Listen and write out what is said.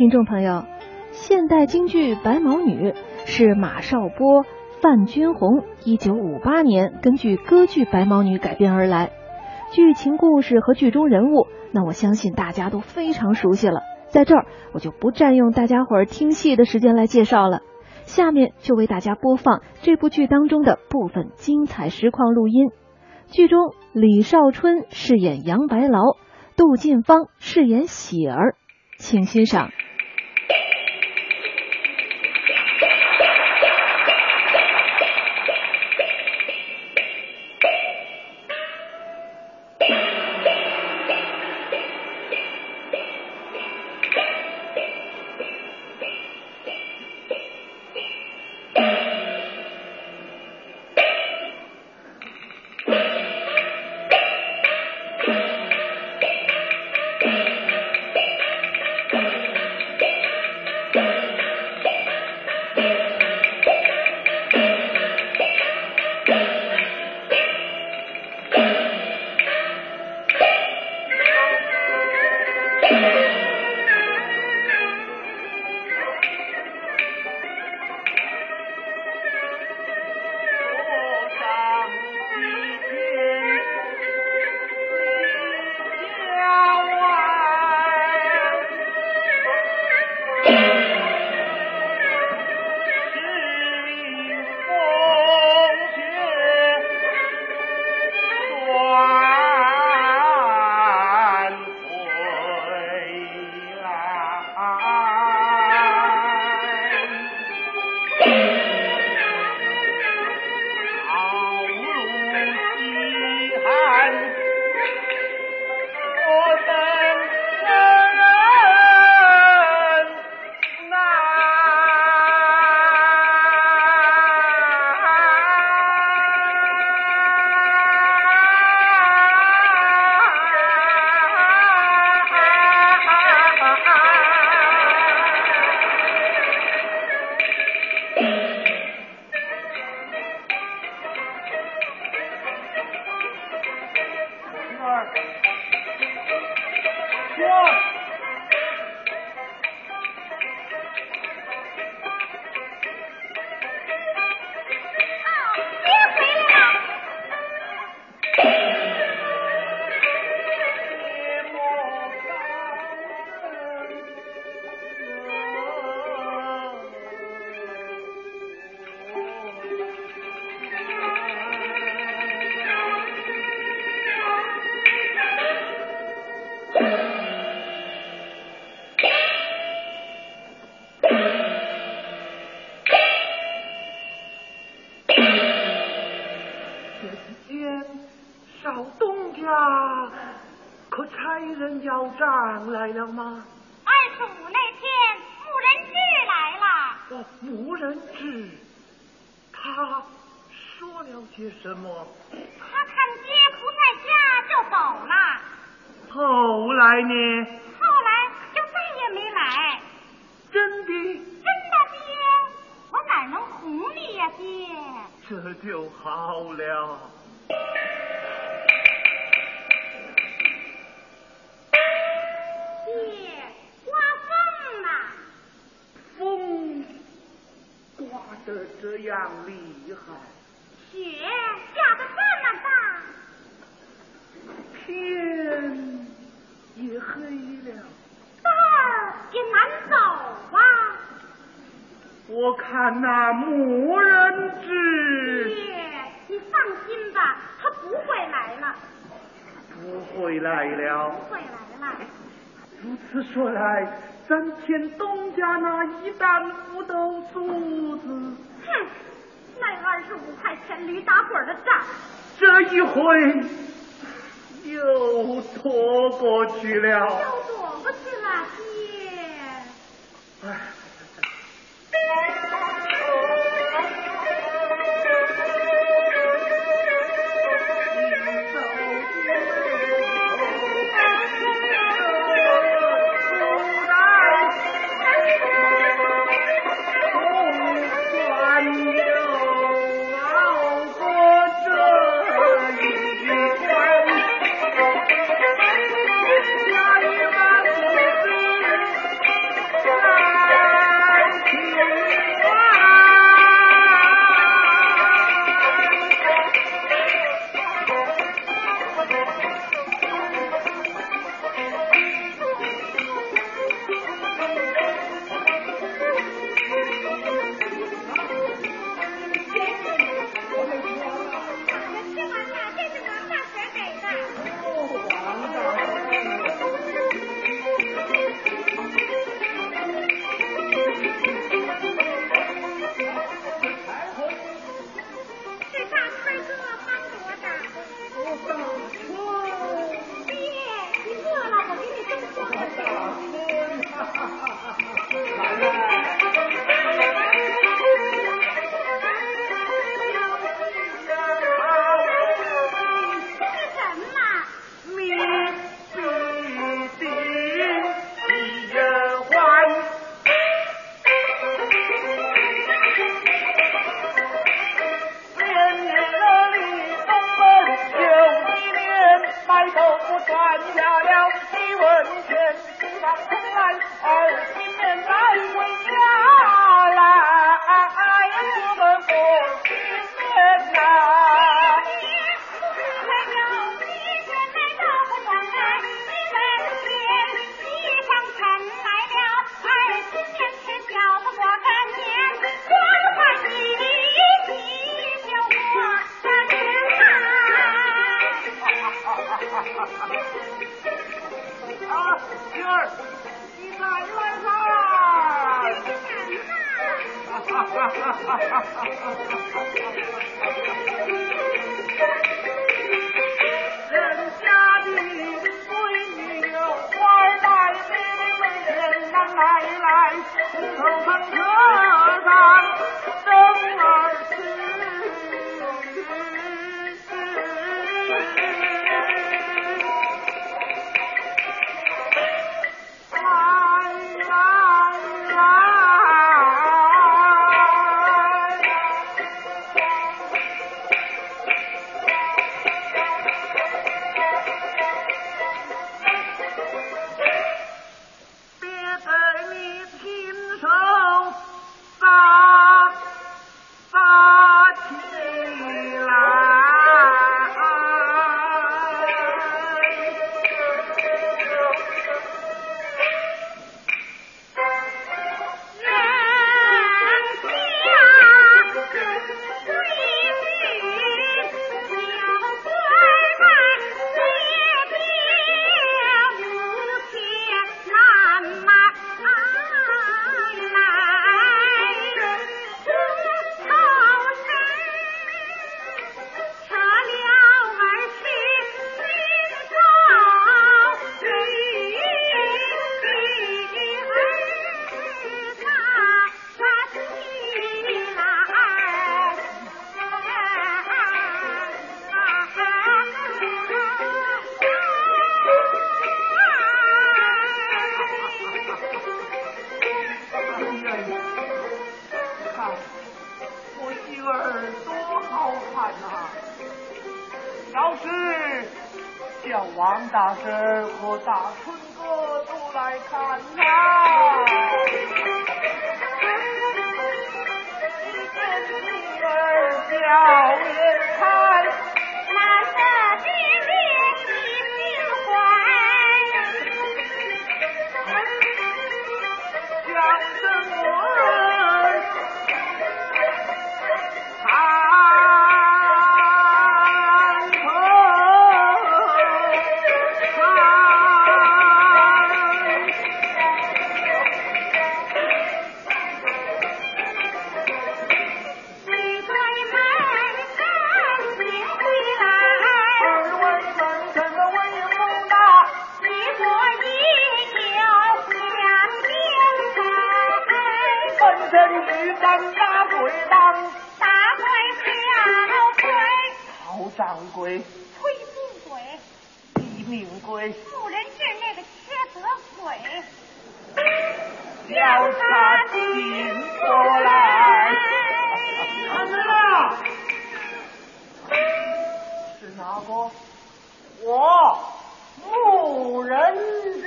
听众朋友，现代京剧《白毛女》是马少波、范君红一九五八年根据歌剧《白毛女》改编而来。剧情故事和剧中人物，那我相信大家都非常熟悉了。在这儿，我就不占用大家伙儿听戏的时间来介绍了。下面就为大家播放这部剧当中的部分精彩实况录音。剧中，李少春饰演杨白劳，杜近芳饰演喜儿，请欣赏。少东家，可差人要账来了吗？二十五那天，穆仁志来了。哦，穆仁志，他说了些什么？他看爹不在家，就走了。后来呢？后来就再也没来。真的？真的，爹，我哪能哄你呀，爹？这就好了。得这样厉害，雪下的这么大，天也黑了。道儿也难走吧。我看那牧人之爹，你放心吧，他不会来了，不会来了。不会来了。如此说来，咱欠东家那一担不豆酥子，哼，那二十五块钱驴打滚的账，这一回又拖过去了。Oh. 大婶和大春哥都来看他。女扮鬼当大坏，小鬼好掌柜、崔命贵、李明贵、那个缺德鬼，叫他进过来。看？是哪个？我，穆仁智。